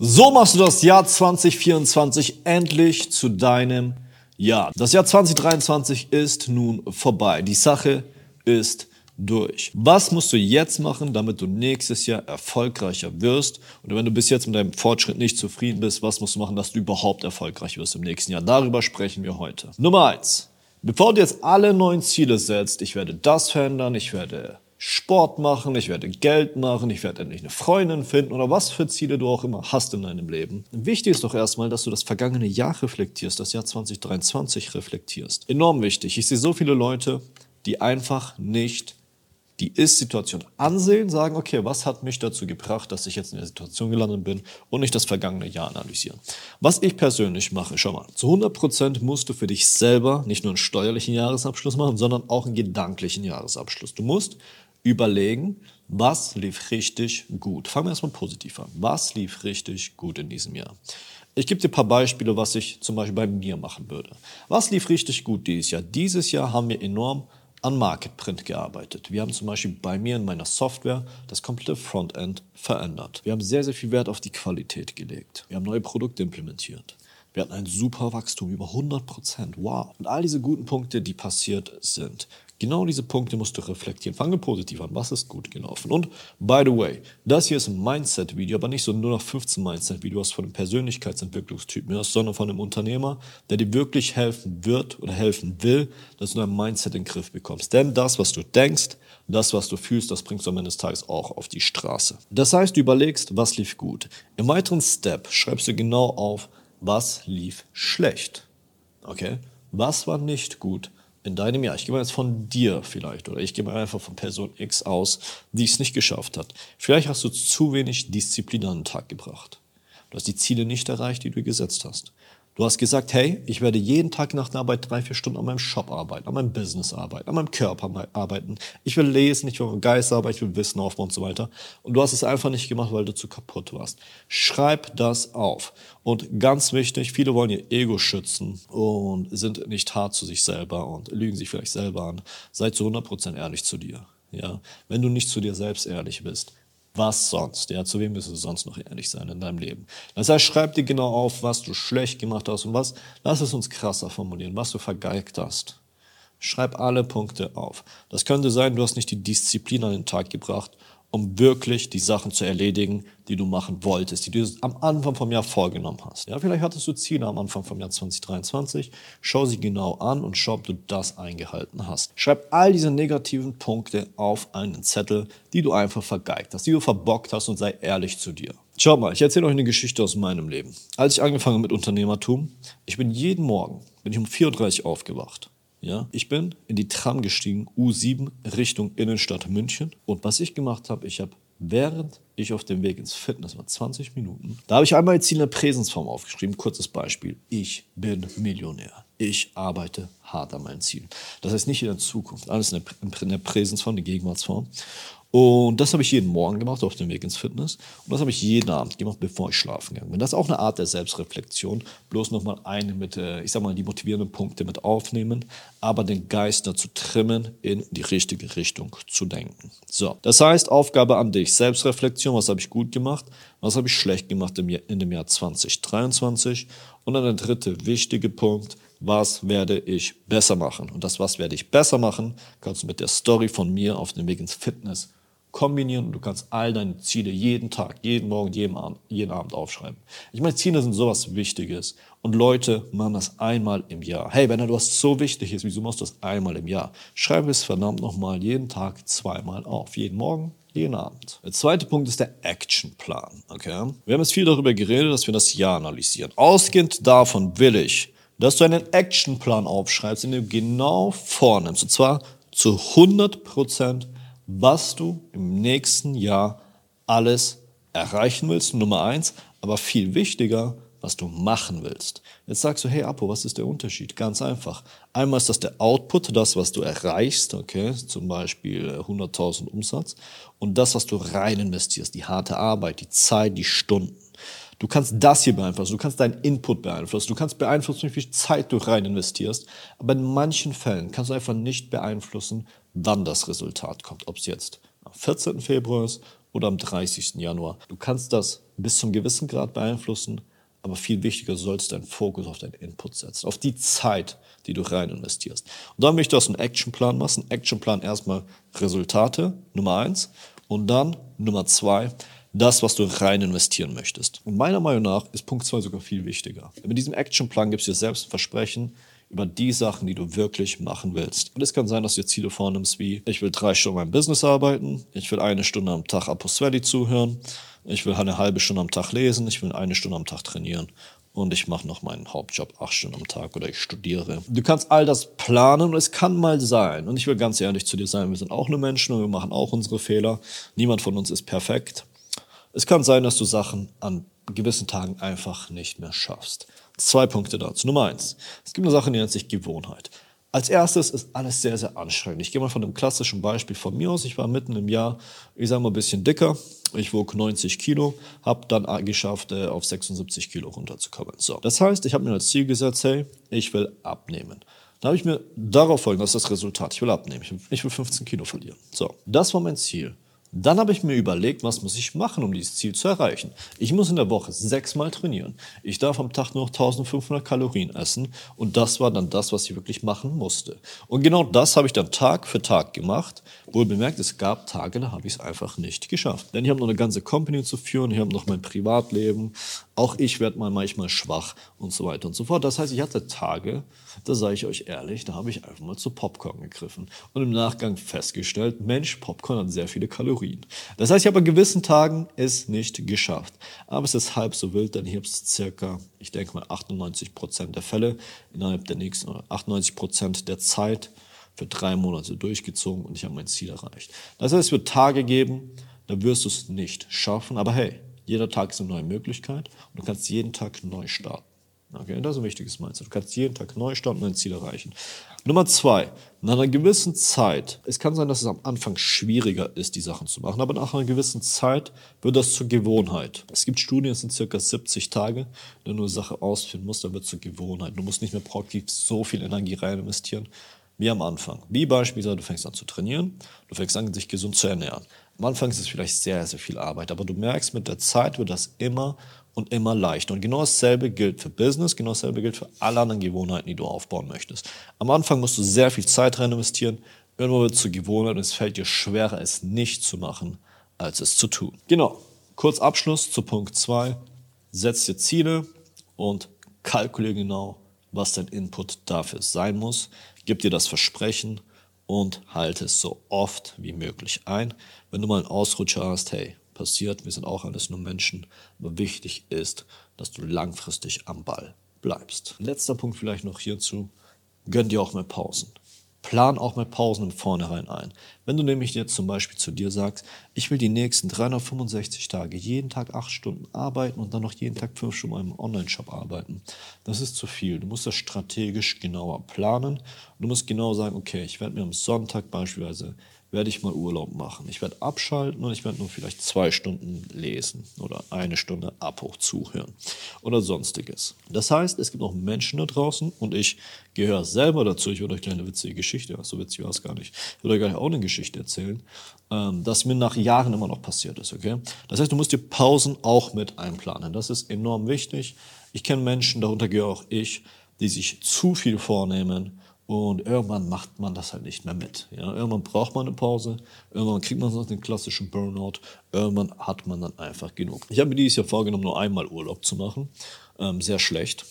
So machst du das Jahr 2024 endlich zu deinem Jahr. Das Jahr 2023 ist nun vorbei. Die Sache ist durch. Was musst du jetzt machen, damit du nächstes Jahr erfolgreicher wirst? Und wenn du bis jetzt mit deinem Fortschritt nicht zufrieden bist, was musst du machen, dass du überhaupt erfolgreich wirst im nächsten Jahr? Darüber sprechen wir heute. Nummer eins. Bevor du jetzt alle neuen Ziele setzt, ich werde das verändern, ich werde Sport machen, ich werde Geld machen, ich werde endlich eine Freundin finden oder was für Ziele du auch immer hast in deinem Leben. Wichtig ist doch erstmal, dass du das vergangene Jahr reflektierst, das Jahr 2023 reflektierst. Enorm wichtig. Ich sehe so viele Leute, die einfach nicht die Ist-Situation ansehen, sagen, okay, was hat mich dazu gebracht, dass ich jetzt in der Situation gelandet bin und nicht das vergangene Jahr analysieren. Was ich persönlich mache, schau mal, zu 100% musst du für dich selber nicht nur einen steuerlichen Jahresabschluss machen, sondern auch einen gedanklichen Jahresabschluss. Du musst überlegen, was lief richtig gut. Fangen wir erstmal positiv an. Was lief richtig gut in diesem Jahr? Ich gebe dir ein paar Beispiele, was ich zum Beispiel bei mir machen würde. Was lief richtig gut dieses Jahr? Dieses Jahr haben wir enorm an Marketprint gearbeitet. Wir haben zum Beispiel bei mir in meiner Software das komplette Frontend verändert. Wir haben sehr, sehr viel Wert auf die Qualität gelegt. Wir haben neue Produkte implementiert. Wir hatten ein super Wachstum, über 100 Prozent. Wow. Und all diese guten Punkte, die passiert sind. Genau diese Punkte musst du reflektieren. Fange positiv an. Was ist gut gelaufen? Und by the way, das hier ist ein Mindset-Video, aber nicht so nur noch 15 Mindset-Videos von einem Persönlichkeitsentwicklungstypen, sondern von einem Unternehmer, der dir wirklich helfen wird oder helfen will, dass du dein Mindset in den Griff bekommst. Denn das, was du denkst, das, was du fühlst, das bringst du am Ende des Tages auch auf die Straße. Das heißt, du überlegst, was lief gut. Im weiteren Step schreibst du genau auf, was lief schlecht. Okay? Was war nicht gut? in deinem Jahr, ich gehe mal jetzt von dir vielleicht oder ich gehe mal einfach von Person X aus, die es nicht geschafft hat. Vielleicht hast du zu wenig Disziplin an den Tag gebracht. Du hast die Ziele nicht erreicht, die du gesetzt hast. Du hast gesagt, hey, ich werde jeden Tag nach der Arbeit drei, vier Stunden an meinem Shop arbeiten, an meinem Business arbeiten, an meinem Körper arbeiten. Ich will lesen, ich will meinem Geist arbeiten, ich will Wissen aufbauen und so weiter. Und du hast es einfach nicht gemacht, weil du zu kaputt warst. Schreib das auf. Und ganz wichtig, viele wollen ihr Ego schützen und sind nicht hart zu sich selber und lügen sich vielleicht selber an. Seid zu 100% ehrlich zu dir. Ja, wenn du nicht zu dir selbst ehrlich bist, was sonst? Ja, zu wem wirst du sonst noch ehrlich sein in deinem Leben? Das heißt, schreib dir genau auf, was du schlecht gemacht hast und was, lass es uns krasser formulieren, was du vergeigt hast. Schreib alle Punkte auf. Das könnte sein, du hast nicht die Disziplin an den Tag gebracht um wirklich die Sachen zu erledigen, die du machen wolltest, die du am Anfang vom Jahr vorgenommen hast. Ja, vielleicht hattest du Ziele am Anfang vom Jahr 2023. Schau sie genau an und schau, ob du das eingehalten hast. Schreib all diese negativen Punkte auf einen Zettel, die du einfach vergeigt hast, die du verbockt hast und sei ehrlich zu dir. Schau mal, ich erzähle euch eine Geschichte aus meinem Leben. Als ich angefangen mit Unternehmertum, ich bin jeden Morgen, bin ich um 4.30 Uhr aufgewacht. Ja, ich bin in die Tram gestiegen, U7 Richtung Innenstadt München. Und was ich gemacht habe, ich habe während ich auf dem Weg ins Fitness war, 20 Minuten, da habe ich einmal jetzt in der Präsensform aufgeschrieben. Kurzes Beispiel. Ich bin Millionär. Ich arbeite hart an meinen Zielen. Das heißt nicht in der Zukunft, alles in der, in Präsensform, der Gegenwartsform. Und das habe ich jeden Morgen gemacht auf dem Weg ins Fitness. Und das habe ich jeden Abend gemacht, bevor ich schlafen gegangen bin. Das ist auch eine Art der Selbstreflexion. Bloß nochmal eine mit, äh, ich sag mal, die motivierenden Punkte mit aufnehmen, aber den Geist dazu trimmen, in die richtige Richtung zu denken. So, das heißt, Aufgabe an dich. Selbstreflexion, was habe ich gut gemacht, was habe ich schlecht gemacht im Jahr, in dem Jahr 2023. Und dann der dritte wichtige Punkt, was werde ich besser machen? Und das, was werde ich besser machen, kannst du mit der Story von mir auf dem Weg ins Fitness kombinieren und du kannst all deine Ziele jeden Tag, jeden Morgen, jeden Abend, jeden Abend aufschreiben. Ich meine, Ziele sind sowas Wichtiges und Leute machen das einmal im Jahr. Hey, wenn du was so wichtig ist, wieso machst du das einmal im Jahr? Schreib es verdammt nochmal jeden Tag zweimal auf. Jeden Morgen, jeden Abend. Der zweite Punkt ist der Actionplan. Okay? Wir haben jetzt viel darüber geredet, dass wir das Jahr analysieren. Ausgehend davon will ich, dass du einen Actionplan aufschreibst, in dem du genau vornimmst. Und zwar zu 100 Prozent was du im nächsten Jahr alles erreichen willst, Nummer eins, aber viel wichtiger, was du machen willst. Jetzt sagst du, hey Apo, was ist der Unterschied? Ganz einfach. Einmal ist das der Output, das, was du erreichst, okay, zum Beispiel 100.000 äh, Umsatz, und das, was du rein investierst, die harte Arbeit, die Zeit, die Stunden. Du kannst das hier beeinflussen, du kannst deinen Input beeinflussen, du kannst beeinflussen, wie viel Zeit du rein investierst, aber in manchen Fällen kannst du einfach nicht beeinflussen, wann das Resultat kommt. Ob es jetzt am 14. Februar ist oder am 30. Januar. Du kannst das bis zum gewissen Grad beeinflussen, aber viel wichtiger, du sollst deinen Fokus auf deinen Input setzen, auf die Zeit, die du rein investierst. Und dann möchte ich aus einem Actionplan machen. Actionplan erstmal Resultate, Nummer eins. Und dann Nummer zwei, das, was du rein investieren möchtest. Und meiner Meinung nach ist Punkt zwei sogar viel wichtiger. Mit diesem Actionplan gibst du dir selbst ein Versprechen, über die Sachen, die du wirklich machen willst. Und es kann sein, dass du dir Ziele vornimmst wie, ich will drei Stunden in meinem Business arbeiten, ich will eine Stunde am Tag Apostelli zuhören, ich will eine halbe Stunde am Tag lesen, ich will eine Stunde am Tag trainieren und ich mache noch meinen Hauptjob acht Stunden am Tag oder ich studiere. Du kannst all das planen und es kann mal sein. Und ich will ganz ehrlich zu dir sein, wir sind auch nur Menschen und wir machen auch unsere Fehler. Niemand von uns ist perfekt. Es kann sein, dass du Sachen an gewissen Tagen einfach nicht mehr schaffst. Zwei Punkte dazu. Nummer eins. Es gibt eine Sache, die nennt sich Gewohnheit. Als erstes ist alles sehr, sehr anstrengend. Ich gehe mal von einem klassischen Beispiel von mir aus. Ich war mitten im Jahr, ich sage mal, ein bisschen dicker. Ich wog 90 Kilo, habe dann geschafft, äh, auf 76 Kilo runterzukommen. So, das heißt, ich habe mir als Ziel gesetzt, hey, ich will abnehmen. Da habe ich mir darauf folgend, das ist das Resultat. Ich will abnehmen. Ich will 15 Kilo verlieren. So, das war mein Ziel. Dann habe ich mir überlegt, was muss ich machen, um dieses Ziel zu erreichen. Ich muss in der Woche sechsmal trainieren. Ich darf am Tag nur noch 1500 Kalorien essen. Und das war dann das, was ich wirklich machen musste. Und genau das habe ich dann Tag für Tag gemacht. Wohl bemerkt, es gab Tage, da habe ich es einfach nicht geschafft. Denn ich habe noch eine ganze Company zu führen, ich habe noch mein Privatleben. Auch ich werde mal manchmal schwach und so weiter und so fort. Das heißt, ich hatte Tage, da sage ich euch ehrlich, da habe ich einfach mal zu Popcorn gegriffen. Und im Nachgang festgestellt, Mensch, Popcorn hat sehr viele Kalorien. Das heißt, ich habe an gewissen Tagen es nicht geschafft. Aber es ist halb so wild, denn ich habe es circa, ich denke mal 98 Prozent der Fälle innerhalb der nächsten, 98 Prozent der Zeit für drei Monate durchgezogen und ich habe mein Ziel erreicht. Das heißt, es wird Tage geben, da wirst du es nicht schaffen, aber hey, jeder Tag ist eine neue Möglichkeit und du kannst jeden Tag neu starten. Okay, das ist ein wichtiges Mindset. Du kannst jeden Tag neu starten und dein Ziel erreichen. Nummer zwei, nach einer gewissen Zeit, es kann sein, dass es am Anfang schwieriger ist, die Sachen zu machen, aber nach einer gewissen Zeit wird das zur Gewohnheit. Es gibt Studien, es sind circa 70 Tage, wenn du eine Sache ausführen musst, dann wird es zur Gewohnheit. Du musst nicht mehr proaktiv so viel Energie rein investieren wie am Anfang. Wie beispielsweise, du fängst an zu trainieren, du fängst an, dich gesund zu ernähren. Am Anfang ist es vielleicht sehr, sehr viel Arbeit, aber du merkst, mit der Zeit wird das immer und immer leichter. Und genau dasselbe gilt für Business, genau dasselbe gilt für alle anderen Gewohnheiten, die du aufbauen möchtest. Am Anfang musst du sehr viel Zeit rein investieren, irgendwann wird es zur Gewohnheit und es fällt dir schwerer, es nicht zu machen, als es zu tun. Genau. Kurz Abschluss zu Punkt 2. Setz dir Ziele und kalkuliere genau, was dein Input dafür sein muss. Gib dir das Versprechen und halte es so oft wie möglich ein. Wenn du mal einen Ausrutscher hast, hey, passiert, wir sind auch alles nur Menschen, aber wichtig ist, dass du langfristig am Ball bleibst. Letzter Punkt vielleicht noch hierzu, gönn dir auch mal Pausen. Plan auch mal Pausen im Vornherein ein. Wenn du nämlich jetzt zum Beispiel zu dir sagst, ich will die nächsten 365 Tage jeden Tag acht Stunden arbeiten und dann noch jeden Tag fünf Stunden im Online-Shop arbeiten, das ist zu viel. Du musst das strategisch genauer planen. Du musst genau sagen, okay, ich werde mir am Sonntag beispielsweise werde ich mal Urlaub machen. Ich werde abschalten und ich werde nur vielleicht zwei Stunden lesen oder eine Stunde Abhoch zuhören oder sonstiges. Das heißt, es gibt noch Menschen da draußen und ich gehöre selber dazu. Ich würde euch eine witzige Geschichte, so witzig war es gar nicht, ich würde euch gleich auch eine Geschichte erzählen, ähm, das mir nach Jahren immer noch passiert ist. Okay? Das heißt, du musst dir Pausen auch mit einplanen. Das ist enorm wichtig. Ich kenne Menschen, darunter gehöre auch ich, die sich zu viel vornehmen und irgendwann macht man das halt nicht mehr mit. Ja? Irgendwann braucht man eine Pause, irgendwann kriegt man sonst den klassischen Burnout, irgendwann hat man dann einfach genug. Ich habe mir dieses Jahr vorgenommen, nur einmal Urlaub zu machen. Ähm, sehr schlecht.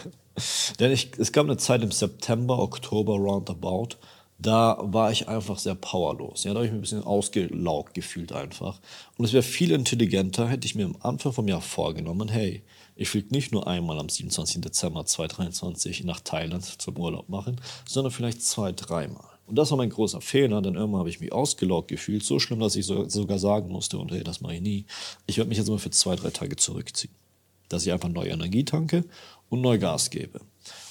Denn ich, es gab eine Zeit im September, Oktober, roundabout, da war ich einfach sehr powerlos. Ja, da habe ich mich ein bisschen ausgelaugt gefühlt einfach. Und es wäre viel intelligenter, hätte ich mir am Anfang vom Jahr vorgenommen, hey, ich fliege nicht nur einmal am 27. Dezember 2023 nach Thailand zum Urlaub machen, sondern vielleicht zwei, dreimal. Und das war mein großer Fehler, denn irgendwann habe ich mich ausgelaugt gefühlt, so schlimm, dass ich so, sogar sagen musste, und hey, das mache ich nie, ich werde mich jetzt mal für zwei, drei Tage zurückziehen. Dass ich einfach neue Energie tanke und neu Gas gebe.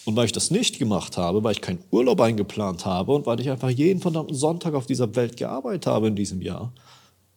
Und weil ich das nicht gemacht habe, weil ich keinen Urlaub eingeplant habe und weil ich einfach jeden verdammten Sonntag auf dieser Welt gearbeitet habe in diesem Jahr,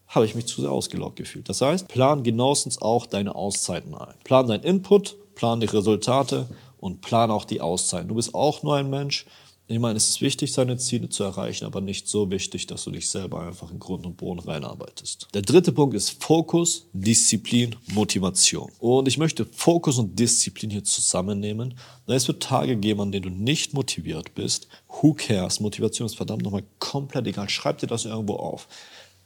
habe ich mich zu sehr ausgelaugt gefühlt. Das heißt, plan genauestens auch deine Auszeiten ein. Plan deinen Input, plan die Resultate und plan auch die Auszeiten. Du bist auch nur ein Mensch. Ich meine, es ist wichtig, seine Ziele zu erreichen, aber nicht so wichtig, dass du dich selber einfach in Grund und Boden reinarbeitest. Der dritte Punkt ist Fokus, Disziplin, Motivation. Und ich möchte Fokus und Disziplin hier zusammennehmen. Es wird Tage geben, an denen du nicht motiviert bist. Who cares? Motivation ist verdammt nochmal komplett egal. Schreib dir das irgendwo auf.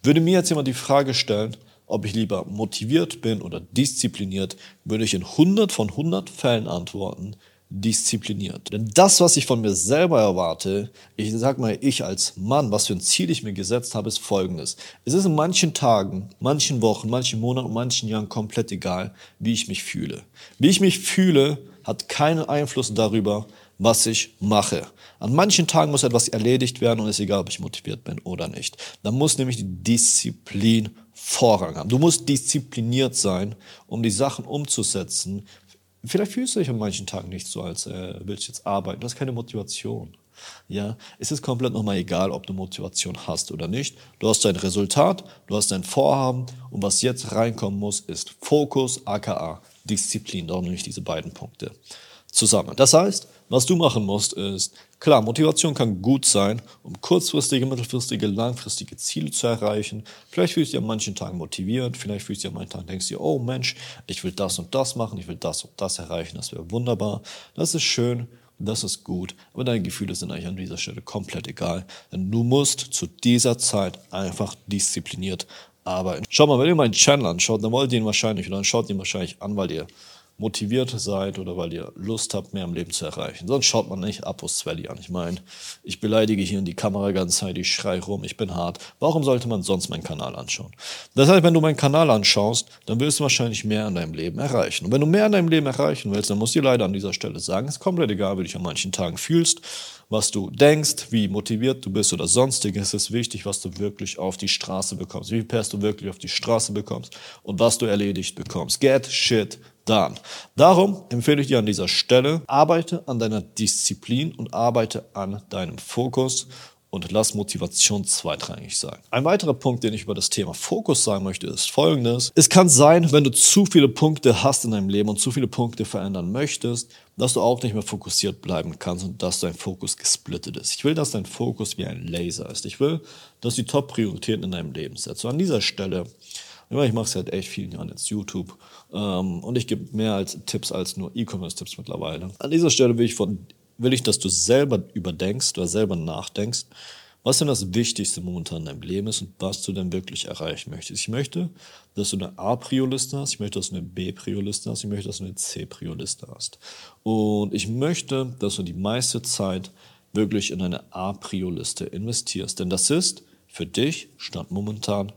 Würde mir jetzt jemand die Frage stellen, ob ich lieber motiviert bin oder diszipliniert, würde ich in 100 von 100 Fällen antworten, diszipliniert. Denn das, was ich von mir selber erwarte, ich sag mal, ich als Mann, was für ein Ziel ich mir gesetzt habe, ist folgendes. Es ist in manchen Tagen, manchen Wochen, manchen Monaten, manchen Jahren komplett egal, wie ich mich fühle. Wie ich mich fühle, hat keinen Einfluss darüber, was ich mache. An manchen Tagen muss etwas erledigt werden und es ist egal, ob ich motiviert bin oder nicht. Da muss nämlich die Disziplin Vorrang haben. Du musst diszipliniert sein, um die Sachen umzusetzen, Vielleicht fühlst du dich an manchen Tagen nicht so, als äh, willst du jetzt arbeiten. Du hast keine Motivation. Ja, es ist komplett nochmal egal, ob du Motivation hast oder nicht. Du hast dein Resultat, du hast dein Vorhaben und was jetzt reinkommen muss, ist Fokus, aka Disziplin. Darum nehme ich diese beiden Punkte zusammen. Das heißt, was du machen musst, ist, klar, Motivation kann gut sein, um kurzfristige, mittelfristige, langfristige Ziele zu erreichen. Vielleicht fühlst du dich an manchen Tagen motiviert, vielleicht fühlst du dich an manchen Tagen, denkst du, oh Mensch, ich will das und das machen, ich will das und das erreichen, das wäre wunderbar. Das ist schön, das ist gut, aber deine Gefühle sind eigentlich an dieser Stelle komplett egal, denn du musst zu dieser Zeit einfach diszipliniert arbeiten. Schau mal, wenn ihr meinen Channel anschaut, dann wollt ihr ihn wahrscheinlich, oder dann schaut ihn wahrscheinlich an, weil ihr motiviert seid oder weil ihr Lust habt, mehr im Leben zu erreichen. Sonst schaut man nicht Apos Valley an. Ich meine, ich beleidige hier in die Kamera ganz Zeit, ich schrei rum, ich bin hart. Warum sollte man sonst meinen Kanal anschauen? Das heißt, wenn du meinen Kanal anschaust, dann wirst du wahrscheinlich mehr in deinem Leben erreichen. Und wenn du mehr in deinem Leben erreichen willst, dann musst du dir leider an dieser Stelle sagen, es ist komplett egal, wie du dich an manchen Tagen fühlst, was du denkst, wie motiviert du bist oder sonstiges. Es ist wichtig, was du wirklich auf die Straße bekommst, wie viel Pers du wirklich auf die Straße bekommst und was du erledigt bekommst. Get shit dann. Darum empfehle ich dir an dieser Stelle, arbeite an deiner Disziplin und arbeite an deinem Fokus und lass Motivation zweitrangig sein. Ein weiterer Punkt, den ich über das Thema Fokus sagen möchte, ist folgendes. Es kann sein, wenn du zu viele Punkte hast in deinem Leben und zu viele Punkte verändern möchtest, dass du auch nicht mehr fokussiert bleiben kannst und dass dein Fokus gesplittet ist. Ich will, dass dein Fokus wie ein Laser ist. Ich will, dass die Top-Prioritäten in deinem Leben setzt. Und an dieser Stelle ich mache es seit echt vielen Jahren jetzt YouTube ähm, und ich gebe mehr als Tipps als nur E-Commerce-Tipps mittlerweile. An dieser Stelle will ich, von, will ich, dass du selber überdenkst oder selber nachdenkst, was denn das Wichtigste momentan in deinem Leben ist und was du denn wirklich erreichen möchtest. Ich möchte, dass du eine A-Prio-Liste hast, ich möchte, dass du eine B-Prio-Liste hast, ich möchte, dass du eine C-Prio-Liste hast. Und ich möchte, dass du die meiste Zeit wirklich in eine A-Prio-Liste investierst. Denn das ist für dich, stand momentan,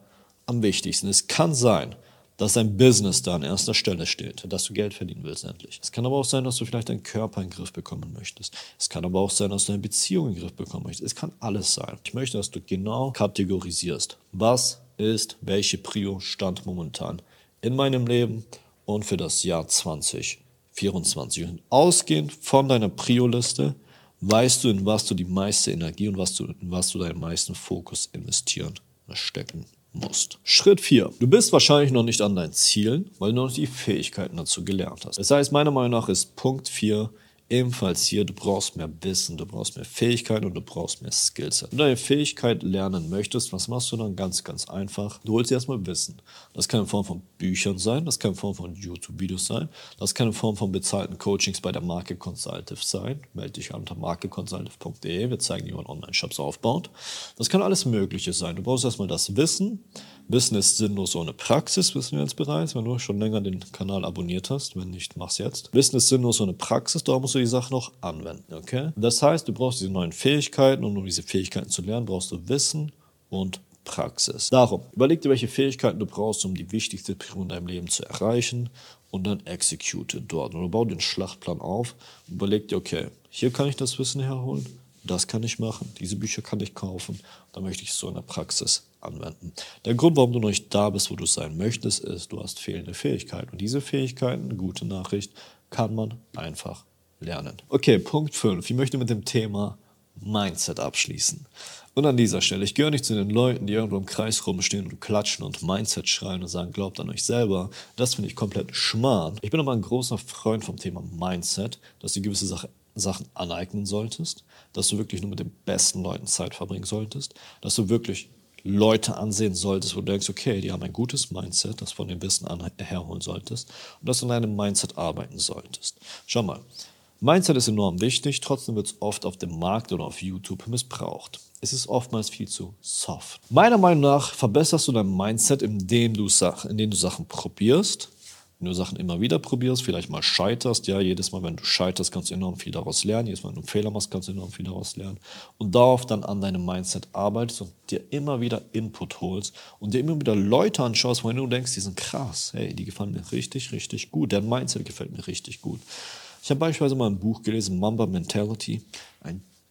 am wichtigsten. Es kann sein, dass dein Business da an erster Stelle steht, dass du Geld verdienen willst endlich. Es kann aber auch sein, dass du vielleicht deinen Körper in den Griff bekommen möchtest. Es kann aber auch sein, dass du eine Beziehung in den Griff bekommen möchtest. Es kann alles sein. Ich möchte, dass du genau kategorisierst. Was ist welche Prio Stand momentan in meinem Leben und für das Jahr 2024. Und ausgehend von deiner Prio-Liste weißt du, in was du die meiste Energie und was du, in was du deinen meisten Fokus investieren, stecken musst. Schritt 4. Du bist wahrscheinlich noch nicht an deinen Zielen, weil du noch die Fähigkeiten dazu gelernt hast. Das heißt, meiner Meinung nach ist Punkt 4 Ebenfalls hier, du brauchst mehr Wissen, du brauchst mehr Fähigkeiten und du brauchst mehr Skills. Wenn du deine Fähigkeit lernen möchtest, was machst du dann? Ganz, ganz einfach. Du holst dir erstmal Wissen. Das kann in Form von Büchern sein, das kann in Form von YouTube-Videos sein, das kann in Form von bezahlten Coachings bei der Marke Consultative sein. Melde dich an unter markeconsultative.de. Wir zeigen dir, wie man Online-Shops aufbaut. Das kann alles Mögliche sein. Du brauchst erstmal das Wissen. Wissen ist sinnlos ohne Praxis, wissen wir jetzt bereits, wenn du schon länger den Kanal abonniert hast. Wenn nicht, mach's jetzt. Wissen ist sinnlos ohne Praxis, darum musst du die Sache noch anwenden, okay? Das heißt, du brauchst diese neuen Fähigkeiten und um diese Fähigkeiten zu lernen, brauchst du Wissen und Praxis. Darum, überleg dir, welche Fähigkeiten du brauchst, um die wichtigste Priorität in deinem Leben zu erreichen und dann execute dort. Und du bau den Schlachtplan auf und überleg dir, okay, hier kann ich das Wissen herholen, das kann ich machen, diese Bücher kann ich kaufen, da möchte ich es so in der Praxis anwenden. Der Grund, warum du noch nicht da bist, wo du sein möchtest, ist, du hast fehlende Fähigkeiten. Und diese Fähigkeiten, gute Nachricht, kann man einfach lernen. Okay, Punkt 5. Ich möchte mit dem Thema Mindset abschließen. Und an dieser Stelle, ich gehöre nicht zu den Leuten, die irgendwo im Kreis rumstehen und klatschen und Mindset schreien und sagen, glaubt an euch selber. Das finde ich komplett schmarrn. Ich bin aber ein großer Freund vom Thema Mindset, dass die gewisse Sache Sachen aneignen solltest, dass du wirklich nur mit den besten Leuten Zeit verbringen solltest, dass du wirklich Leute ansehen solltest, wo du denkst, okay, die haben ein gutes Mindset, das von dem Wissen herholen solltest und dass du an deinem Mindset arbeiten solltest. Schau mal, Mindset ist enorm wichtig, trotzdem wird es oft auf dem Markt oder auf YouTube missbraucht. Es ist oftmals viel zu soft. Meiner Meinung nach verbesserst du dein Mindset, indem du, Sachen, indem du Sachen probierst, wenn du Sachen immer wieder probierst, vielleicht mal scheiterst, ja, jedes Mal, wenn du scheiterst, kannst du enorm viel daraus lernen. Jedes Mal, wenn du einen Fehler machst, kannst du enorm viel daraus lernen. Und darauf dann an deinem Mindset arbeitest und dir immer wieder Input holst und dir immer wieder Leute anschaust, wo du denkst, die sind krass, hey, die gefallen mir richtig, richtig gut. Deren Mindset gefällt mir richtig gut. Ich habe beispielsweise mal ein Buch gelesen, Mamba Mentality,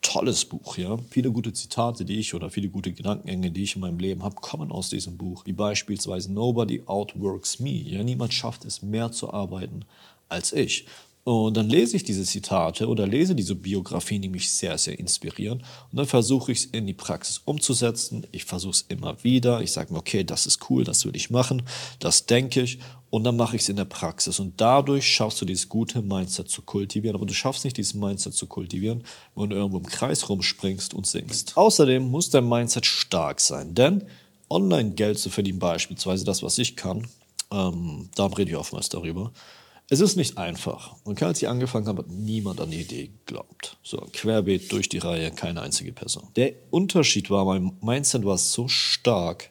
tolles Buch, ja. Viele gute Zitate, die ich oder viele gute Gedankengänge, die ich in meinem Leben habe, kommen aus diesem Buch. Wie beispielsweise Nobody outworks me. Ja, niemand schafft es mehr zu arbeiten als ich. Und dann lese ich diese Zitate oder lese diese Biografien, die mich sehr, sehr inspirieren. Und dann versuche ich es in die Praxis umzusetzen. Ich versuche es immer wieder. Ich sage mir, okay, das ist cool, das will ich machen, das denke ich. Und dann mache ich es in der Praxis. Und dadurch schaffst du dieses gute Mindset zu kultivieren. Aber du schaffst nicht, dieses Mindset zu kultivieren, wenn du irgendwo im Kreis rumspringst und singst. Außerdem muss dein Mindset stark sein. Denn online Geld zu verdienen, beispielsweise das, was ich kann, ähm, da rede ich oftmals darüber, es ist nicht einfach. Und als ich angefangen habe, hat niemand an die Idee geglaubt. So, querbeet durch die Reihe, keine einzige Person. Der Unterschied war, mein Mindset war so stark,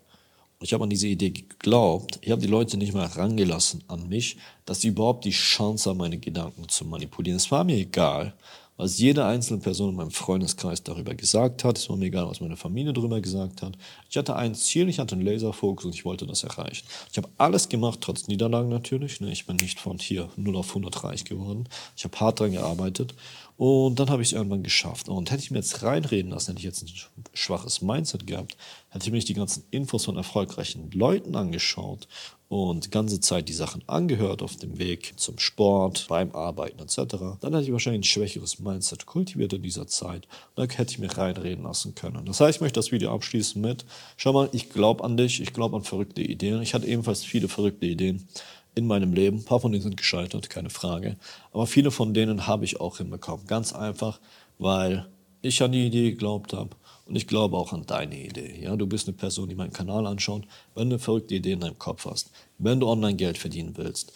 ich habe an diese Idee geglaubt, ich habe die Leute nicht mehr herangelassen an mich, dass sie überhaupt die Chance haben, meine Gedanken zu manipulieren. Es war mir egal, was jede einzelne Person in meinem Freundeskreis darüber gesagt hat. Es war mir egal, was meine Familie darüber gesagt hat. Ich hatte ein Ziel, ich hatte einen Laserfokus und ich wollte das erreichen. Ich habe alles gemacht, trotz Niederlagen natürlich. Ne? Ich bin nicht von hier 0 auf 100 reich geworden. Ich habe hart daran gearbeitet und dann habe ich es irgendwann geschafft. Und hätte ich mir jetzt reinreden lassen, hätte ich jetzt ein schwaches Mindset gehabt, hätte ich mir nicht die ganzen Infos von erfolgreichen Leuten angeschaut und die ganze Zeit die Sachen angehört auf dem Weg zum Sport, beim Arbeiten etc., dann hätte ich wahrscheinlich ein schwächeres Mindset kultiviert in dieser Zeit. Und dann hätte ich mir reinreden lassen können. Das heißt, ich möchte das Video abschließen mit, schau mal, ich glaube an dich, ich glaube an verrückte Ideen. Ich hatte ebenfalls viele verrückte Ideen in meinem Leben. Ein paar von denen sind gescheitert, keine Frage. Aber viele von denen habe ich auch hinbekommen. Ganz einfach, weil ich an die Idee geglaubt habe und ich glaube auch an deine Idee. Ja, du bist eine Person, die meinen Kanal anschaut. Wenn du eine verrückte Idee in deinem Kopf hast, wenn du online Geld verdienen willst,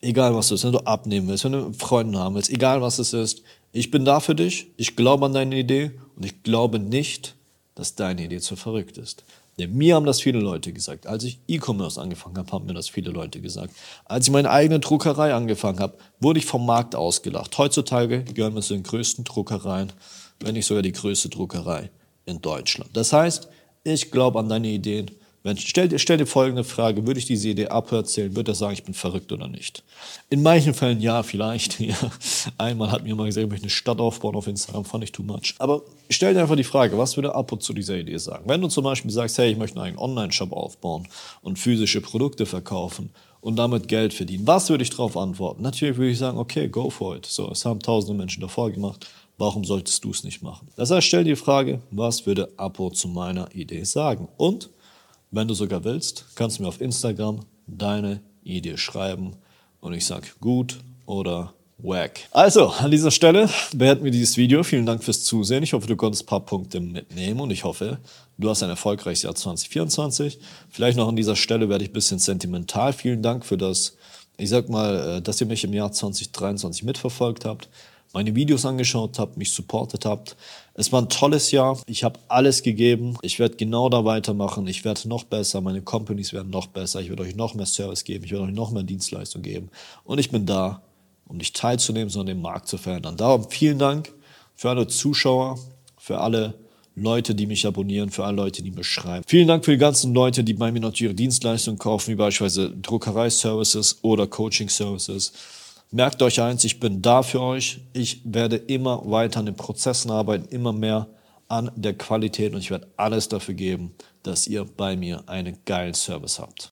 egal was es ist, wenn du abnehmen willst, wenn du Freunde haben willst, egal was es ist, ich bin da für dich. Ich glaube an deine Idee und ich glaube nicht, dass deine Idee zu verrückt ist. Denn mir haben das viele Leute gesagt. Als ich E-Commerce angefangen habe, haben mir das viele Leute gesagt. Als ich meine eigene Druckerei angefangen habe, wurde ich vom Markt ausgelacht. Heutzutage gehören wir zu den größten Druckereien, wenn nicht sogar die größte Druckerei in Deutschland. Das heißt, ich glaube an deine Ideen wenn, stell, dir, stell dir folgende Frage, würde ich diese Idee aberzählen, würde er sagen, ich bin verrückt oder nicht? In manchen Fällen ja, vielleicht. Ja. Einmal hat mir mal gesagt, ich möchte eine Stadt aufbauen auf Instagram, fand ich too much. Aber stell dir einfach die Frage, was würde Apo zu dieser Idee sagen? Wenn du zum Beispiel sagst, hey, ich möchte einen Online-Shop aufbauen und physische Produkte verkaufen und damit Geld verdienen, was würde ich darauf antworten? Natürlich würde ich sagen, okay, go for it. So, es haben tausende Menschen davor gemacht. Warum solltest du es nicht machen? Das heißt, stell dir die Frage, was würde Apo zu meiner Idee sagen? Und wenn du sogar willst, kannst du mir auf Instagram deine Idee schreiben und ich sag gut oder wack. Also, an dieser Stelle beenden wir dieses Video. Vielen Dank fürs Zusehen. Ich hoffe, du konntest ein paar Punkte mitnehmen und ich hoffe, du hast ein erfolgreiches Jahr 2024. Vielleicht noch an dieser Stelle werde ich ein bisschen sentimental. Vielen Dank für das, ich sag mal, äh, dass ihr mich im Jahr 2023 mitverfolgt habt meine Videos angeschaut habt, mich supportet habt. Es war ein tolles Jahr. Ich habe alles gegeben. Ich werde genau da weitermachen. Ich werde noch besser. Meine Companies werden noch besser. Ich werde euch noch mehr Service geben. Ich werde euch noch mehr Dienstleistung geben. Und ich bin da, um nicht teilzunehmen, sondern den Markt zu verändern. Darum vielen Dank für alle Zuschauer, für alle Leute, die mich abonnieren, für alle Leute, die mir schreiben. Vielen Dank für die ganzen Leute, die bei mir natürlich ihre Dienstleistungen kaufen, wie beispielsweise Druckerei-Services oder Coaching-Services. Merkt euch eins, ich bin da für euch. Ich werde immer weiter an den Prozessen arbeiten, immer mehr an der Qualität und ich werde alles dafür geben, dass ihr bei mir einen geilen Service habt.